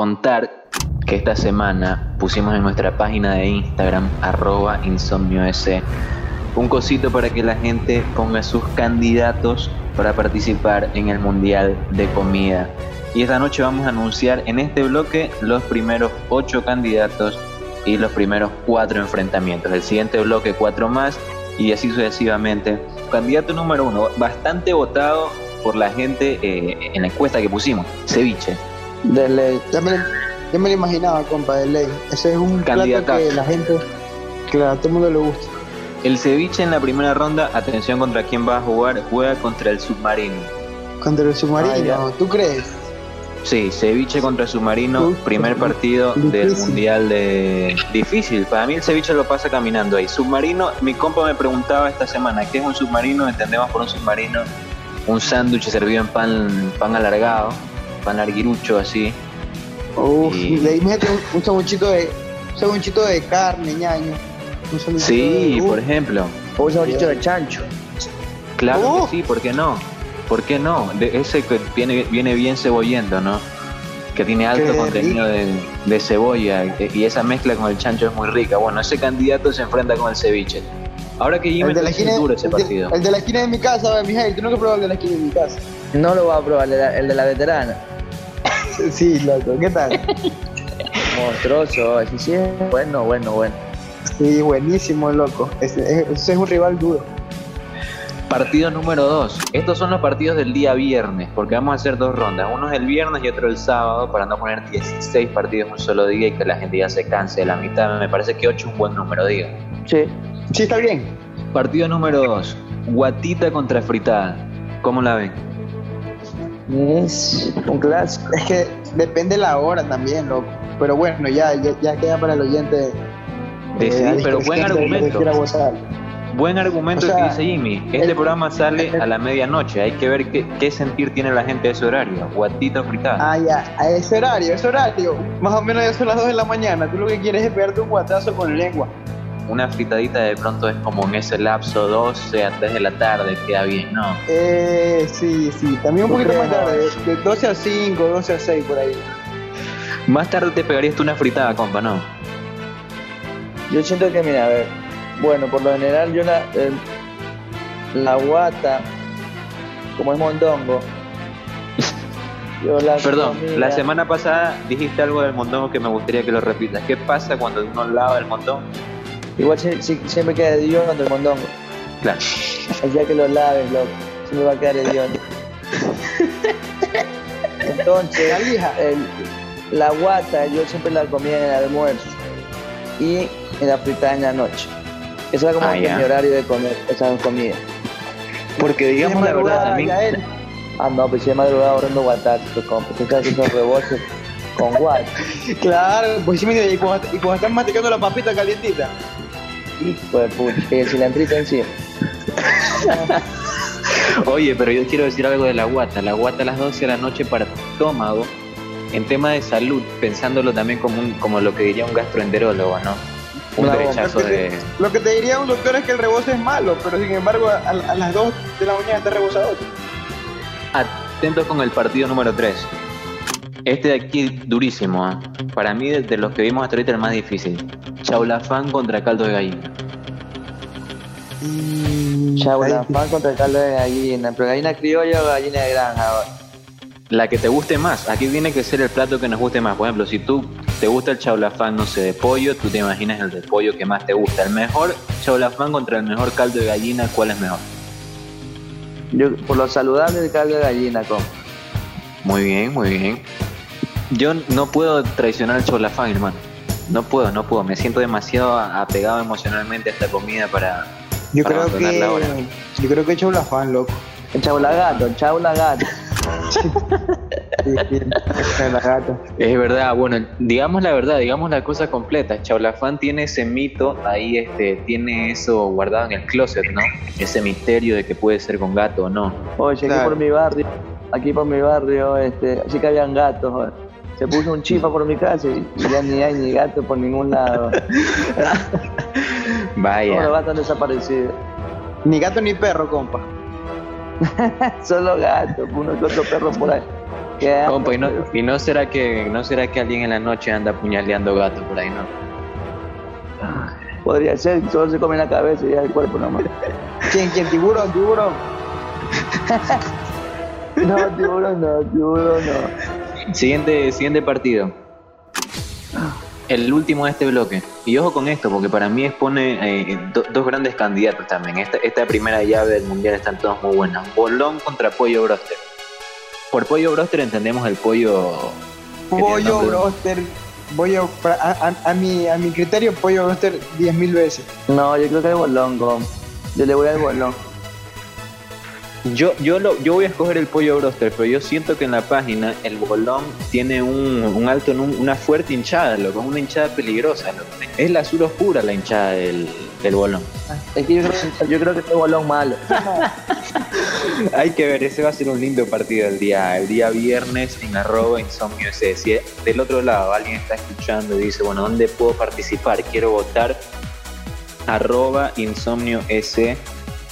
contar que esta semana pusimos en nuestra página de Instagram, arroba un cosito para que la gente ponga sus candidatos para participar en el Mundial de Comida. Y esta noche vamos a anunciar en este bloque los primeros ocho candidatos y los primeros cuatro enfrentamientos. El siguiente bloque cuatro más y así sucesivamente. Candidato número uno, bastante votado por la gente eh, en la encuesta que pusimos, ceviche. De ley. Ya me, lo imaginaba, compa, de ley. Ese es un candidato plato que la gente, claro, a todo el mundo le gusta. El ceviche en la primera ronda, atención contra quién va a jugar, juega contra el submarino. Contra el submarino, ¿tú crees? Sí, ceviche contra submarino, primer partido del mundial de difícil. Para mí el ceviche lo pasa caminando ahí. Submarino, mi compa me preguntaba esta semana, ¿qué es un submarino? Entendemos por un submarino un sándwich servido en pan, pan alargado, pan arguirucho así. Uf, y... le un, un sanguchito de, un de carne, ñaño. sí, por ejemplo. O un sanguchito de chancho. Claro que sí, ¿por qué no? ¿Por qué no? De ese que viene, viene bien cebollendo, ¿no? Que tiene alto contenido de, cebolla y esa mezcla con el chancho es muy rica. Bueno, ese candidato se enfrenta con el ceviche. Ahora que Jimmy el de la esquina, duro ese partido. El de, la esquina de mi casa, Miguel, tú no que probar el de la esquina de mi casa. No lo voy a probar, el de la, veterana. Sí, loco, ¿qué tal? Monstruoso, sí, sí, bueno, bueno, bueno. Sí, buenísimo, loco. Ese, ese es un rival duro. Partido número 2. Estos son los partidos del día viernes, porque vamos a hacer dos rondas. Uno es el viernes y otro el sábado, para no poner 16 partidos en un solo día y que la gente ya se canse de la mitad. Me parece que 8 es un buen número, digo. Sí, sí, está bien. Partido número 2. Guatita contra fritada. ¿Cómo la ven? Es un clásico. Es que depende la hora también, loco. Pero bueno, ya, ya, queda para el oyente. Eh, pero buen argumento. Buen argumento que dice Jimmy. Este programa sale a la medianoche. Hay que ver qué, qué, sentir tiene la gente a ese horario. Guatita fritada. Ah, ya. A ese horario, ese horario. Más o menos ya son las 2 de la mañana. Tú lo que quieres es pegarte un guatazo con lengua. Una fritadita de pronto es como en ese lapso 12 a 3 de la tarde. Queda bien, ¿no? Eh, sí, sí. También un poquito más tarde. De 12 a 5, 12 a 6 por ahí. Más tarde te pegarías tú una fritada, compa, ¿no? Yo siento que, mira, a ver bueno, por lo general yo la, eh, la guata, como es mondongo, yo la Perdón, la semana pasada dijiste algo del mondongo que me gustaría que lo repitas. ¿Qué pasa cuando uno lava el mondongo? Igual siempre queda hediondo el mondongo. Claro. El día que lo laves, loco, siempre va a quedar hediondo. Entonces, la guata yo siempre la comía en el almuerzo y en la fritada en la noche. Eso era como ah, mi horario de comer esa comida. Porque digamos la verdad también. Ah, no, pues si es madrugada ahorrando guatatos, pues, compa. Tú sabes que son rebotes con guat. claro, pues sí y cuando, y cuando están masticando la papita calientita. Hijo de puta, el cilantrito encima. Oye, pero yo quiero decir algo de la guata. La guata a las 12 de la noche para tu estómago, en tema de salud, pensándolo también como, un, como lo que diría un gastroenterólogo, ¿no? Lo que te diría un doctor es que el rebozo es malo, pero sin embargo a, las 2 de la mañana está rebosado. Atento con el partido número 3. Este de aquí durísimo, ¿eh? para mí de los que vimos hasta ahorita el más difícil. Chaulafán contra caldo de gallina. Mm, Chaulafán contra caldo de gallina, pero gallina criolla o gallina de granja. La que te guste más, aquí tiene que ser el plato que nos guste más. Por ejemplo, si tú te gusta el chaulafán, no sé, de pollo, tú te imaginas el de pollo que más te gusta. El mejor chaulafán contra el mejor caldo de gallina, ¿cuál es mejor? Yo, por lo saludable, el caldo de gallina, ¿cómo? Muy bien, muy bien. Yo no puedo traicionar el chaulafán, hermano. No puedo, no puedo. Me siento demasiado apegado emocionalmente a esta comida para. Yo creo que. Yo creo que chaulafán, loco. El chaulagato, el chaulagato. Es verdad, bueno, digamos la verdad, digamos la cosa completa. Chaulafán tiene ese mito ahí, este, tiene eso guardado en el closet, ¿no? Ese misterio de que puede ser con gato o no. Oye, aquí por mi barrio, aquí por mi barrio, este, así que habían gatos. Se puso un chifa por mi casa y ya ni hay ni gato por ningún lado. Vaya. Los gatos han desaparecido. Ni gato ni perro, compa. Solo gato, uno que otro perro por ahí. Compa, y no, y no será que no será que alguien en la noche anda apuñaleando gatos por ahí, ¿no? Podría ser, solo se come la cabeza y el cuerpo nomás. ¿Quién, quién? ¿Tiburón? ¿Tiburón? no, tiburón no, tiburón no. Siguiente, siguiente partido. El último de este bloque. Y ojo con esto, porque para mí expone eh, dos grandes candidatos también. Esta, esta primera llave del mundial están todos muy buenas. Bolón contra Pollo Broster. Por Pollo Broster entendemos el pollo. Pollo Broster voy a, a, mi, a mi criterio, pollo broster 10.000 veces. No, yo creo que el bolón, Yo le voy al bolón. Yo, yo, lo, yo voy a escoger el pollo broster, pero yo siento que en la página el bolón tiene un, un alto, una fuerte hinchada, loco, una hinchada peligrosa. Es la azul oscura la hinchada del, del bolón. Es que yo creo, yo creo que es bolón malo. Hay que ver, ese va a ser un lindo partido el día, el día viernes en arroba insomnio ese. Si del otro lado alguien está escuchando y dice, bueno, ¿dónde puedo participar? Quiero votar arroba insomnio ese.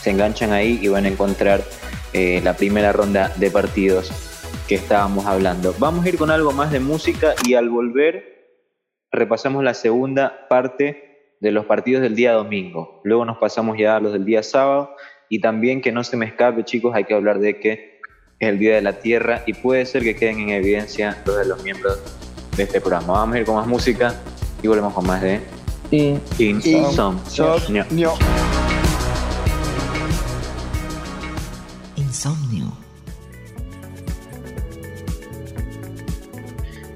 Se enganchan ahí y van a encontrar eh, la primera ronda de partidos que estábamos hablando. Vamos a ir con algo más de música y al volver repasamos la segunda parte de los partidos del día domingo. Luego nos pasamos ya a los del día sábado y también que no se me escape, chicos, hay que hablar de que es el Día de la Tierra y puede ser que queden en evidencia los de los miembros de este programa. Vamos a ir con más música y volvemos con más de Insomnio. Insomnio.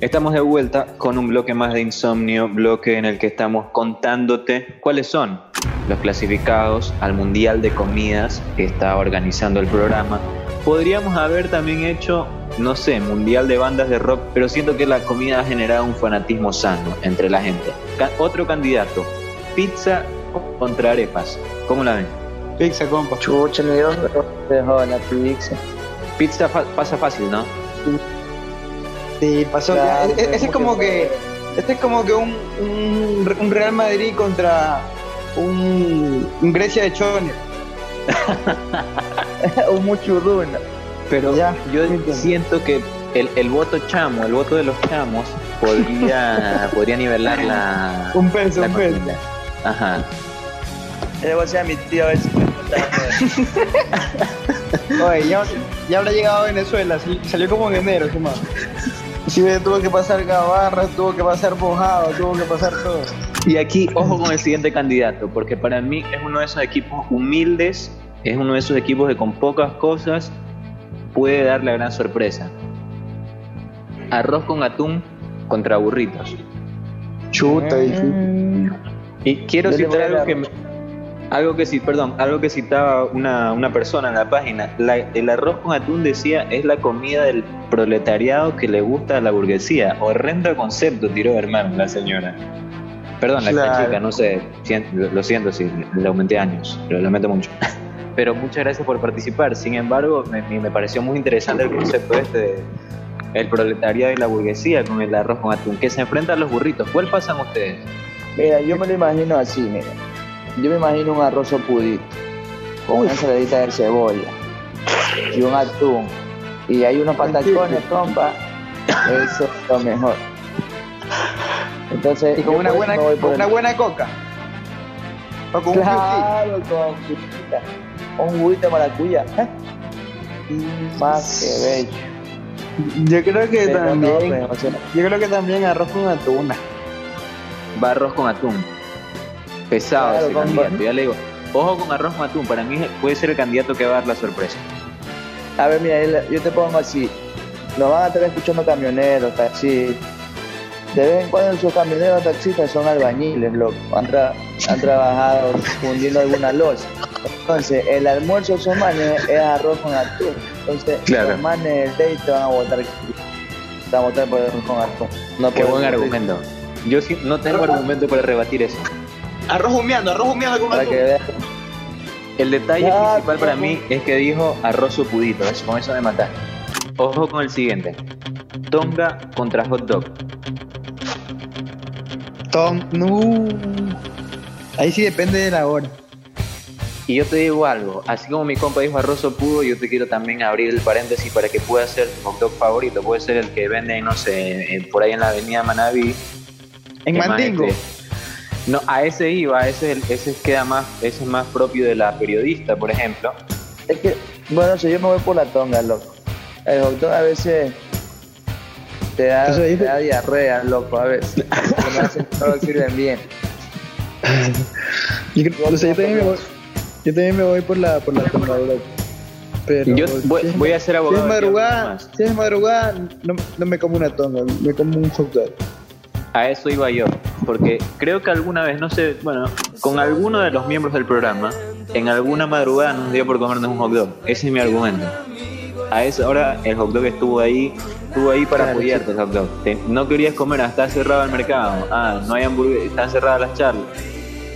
Estamos de vuelta con un bloque más de Insomnio, bloque en el que estamos contándote cuáles son los clasificados al Mundial de Comidas que está organizando el programa. Podríamos haber también hecho, no sé, Mundial de Bandas de Rock, pero siento que la comida ha generado un fanatismo sano entre la gente. otro candidato, pizza contra arepas. ¿Cómo la ven? Pizza, compa. Chucha, me dio la pizza. Pizza pasa fácil, ¿no? Sí, pasó. Ese es como que este es como que un, un Real Madrid contra un, Grecia de Chones. un Muchurruna. Pero ya, yo siento que el, el, voto chamo, el voto de los chamos, podría, podría nivelar la. Un peso, un peso. Aja. Le voy a decir a mi tío a ver si Oye, ya, ya, habrá llegado a Venezuela, salió como en enero, ¿sí, más? Sí, tuvo que pasar Gabarra, tuvo que pasar Mojado, tuvo que pasar todo. Y aquí, ojo con el siguiente candidato, porque para mí es uno de esos equipos humildes, es uno de esos equipos que con pocas cosas puede dar la gran sorpresa. Arroz con atún contra burritos. Chuta, y quiero citar algo que, algo que sí, perdón, algo que citaba una, una persona en la página. el arroz con atún decía es la comida del proletariado que le gusta a la burguesía. Horrendo concepto, tiró hermano la señora. Perdón, la chica, no sé, lo siento si le aumenté años, pero lo lamento mucho. Pero muchas gracias por participar. Sin embargo, me, me pareció muy interesante el concepto este de el proletariado y la burguesía con el arroz con atún, que se enfrentan a los burritos. ¿Cuál pasan ustedes? Mira, yo me lo imagino así, mira. Yo me imagino un arroz pudito, con una ensaladita de cebolla y un atún. Y hay unos patacones, compa. Eso es lo mejor. Entonces, y con una buena, con una buena coca. O con claro, un con un juguito de maracuyá. ¿eh? Más que bello. Yo creo que también. yo creo que también arroz con atún. Va arroz con atún. Pesado ese candidato. Ya le digo, ojo con arroz con atún. Para mí puede ser el candidato que va a dar la sorpresa. A ver, mira, yo te pongo así. Nos van a estar escuchando camioneros, taxis de vez en cuando sus camioneros taxistas son albañiles, loco. Han, han trabajado fundiendo alguna losa. Entonces, el almuerzo de manes es arroz con atún. Entonces, los manes del day te van a votar, te van a votar por arroz con atún. No Qué buen argumento. Yo sí, no tengo argumento para rebatir eso. Arroz humeando, arroz humeando con para. Que el detalle principal para mí es que dijo arroz supudito, con eso me mataste. Ojo con el siguiente. Tonga contra hot dog. Tom, no. Ahí sí depende de la hora. Y yo te digo algo, así como mi compa dijo arrozo pudo, yo te quiero también abrir el paréntesis para que pueda ser tu hot dog favorito. Puede ser el que vende, no sé, por ahí en la avenida Manaví. En Mandingo. No, a ese iba, ese, ese queda más, ese es más propio de la periodista, por ejemplo. Es que, bueno, yo me voy por la tonga, loco. El hot dog a veces te da, te da diarrea, loco, a veces. no sirven bien. yo, también me voy, yo también me voy por la, por la Pero yo voy, a ser abogado. Si es madrugada, si es madrugada no, no, me como una tonga, me como un hot dog. A eso iba yo, porque creo que alguna vez, no sé, bueno, con alguno de los miembros del programa, en alguna madrugada nos dio por comernos un hot dog. Ese es mi argumento. A esa hora el hot dog estuvo ahí, estuvo ahí para apoyarte el hot dog. no querías comer, está cerrado el mercado. Ah, no hay hamburguesas, están cerradas las charlas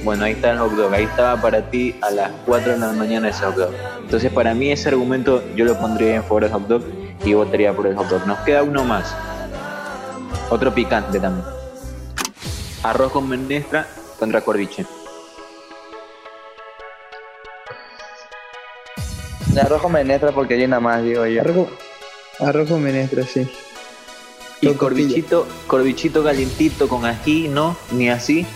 bueno, ahí está el hot dog, ahí estaba para ti a las 4 de la mañana ese hot dog. Entonces para mí ese argumento yo lo pondría en favor del hot dog y votaría por el hot dog. Nos queda uno más. Otro picante también. Arroz con menestra contra corviche. Arroz con menestra porque llena más, digo yo. Arroz, con menestra, sí. Y corvichito, corvichito calientito con ají, ¿no? Ni así.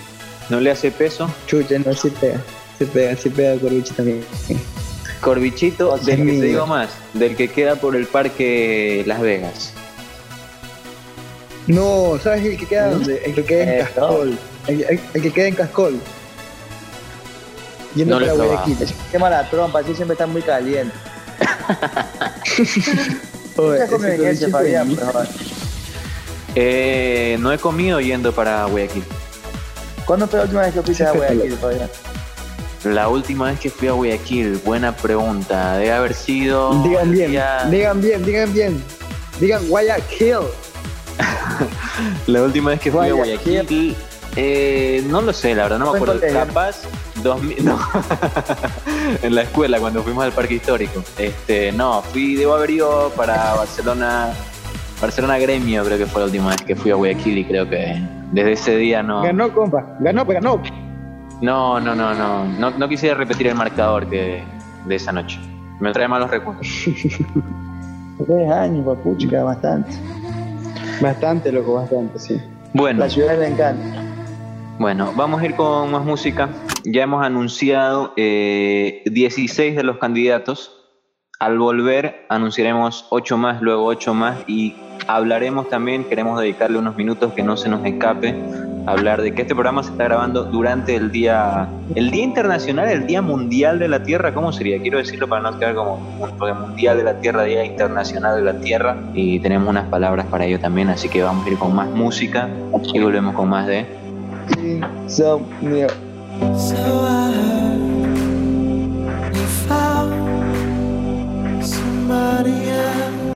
¿No le hace peso? Chucha, no, sí pega. Se pega, sí pega Corbichito también. Corbichito, del que te digo más, del que queda por el parque Las Vegas. No, ¿sabes el que queda dónde? El que queda en eh, Cascol. El, que queda en Cascol. Yendo no para Guayaquil. Qué mala trompa, así siempre está muy caliente. eh, no he comido yendo para Guayaquil. ¿Cuándo fue la última vez que fuiste a Guayaquil, La última vez que fui a Guayaquil, buena pregunta. Debe haber sido. Digan bien, digan bien, digan bien. Digan Guayaquil. La última vez que fui a Guayaquil, eh, no lo sé, la verdad, no me acuerdo. Capaz, 2000, no. en la escuela, cuando fuimos al parque histórico. Este, no, fui, debo haber ido para Barcelona. Barcelona Gremio, creo que fue la última vez que fui a Guayaquil y creo que desde ese día no. Ganó, compa. Ganó, pero ganó. No, no, no, no. No, no quisiera repetir el marcador que, de esa noche. Me trae malos recuerdos. Tres años, papuchica, bastante. Bastante, loco, bastante, sí. Bueno. La ciudad le encanta. Bueno, vamos a ir con más música. Ya hemos anunciado eh, 16 de los candidatos. Al volver anunciaremos 8 más, luego 8 más y hablaremos también, queremos dedicarle unos minutos que no se nos escape, hablar de que este programa se está grabando durante el día, el día internacional, el día mundial de la Tierra, ¿cómo sería? Quiero decirlo para no quedar como mundial de la Tierra, día internacional de la Tierra, y tenemos unas palabras para ello también, así que vamos a ir con más música y volvemos con más de...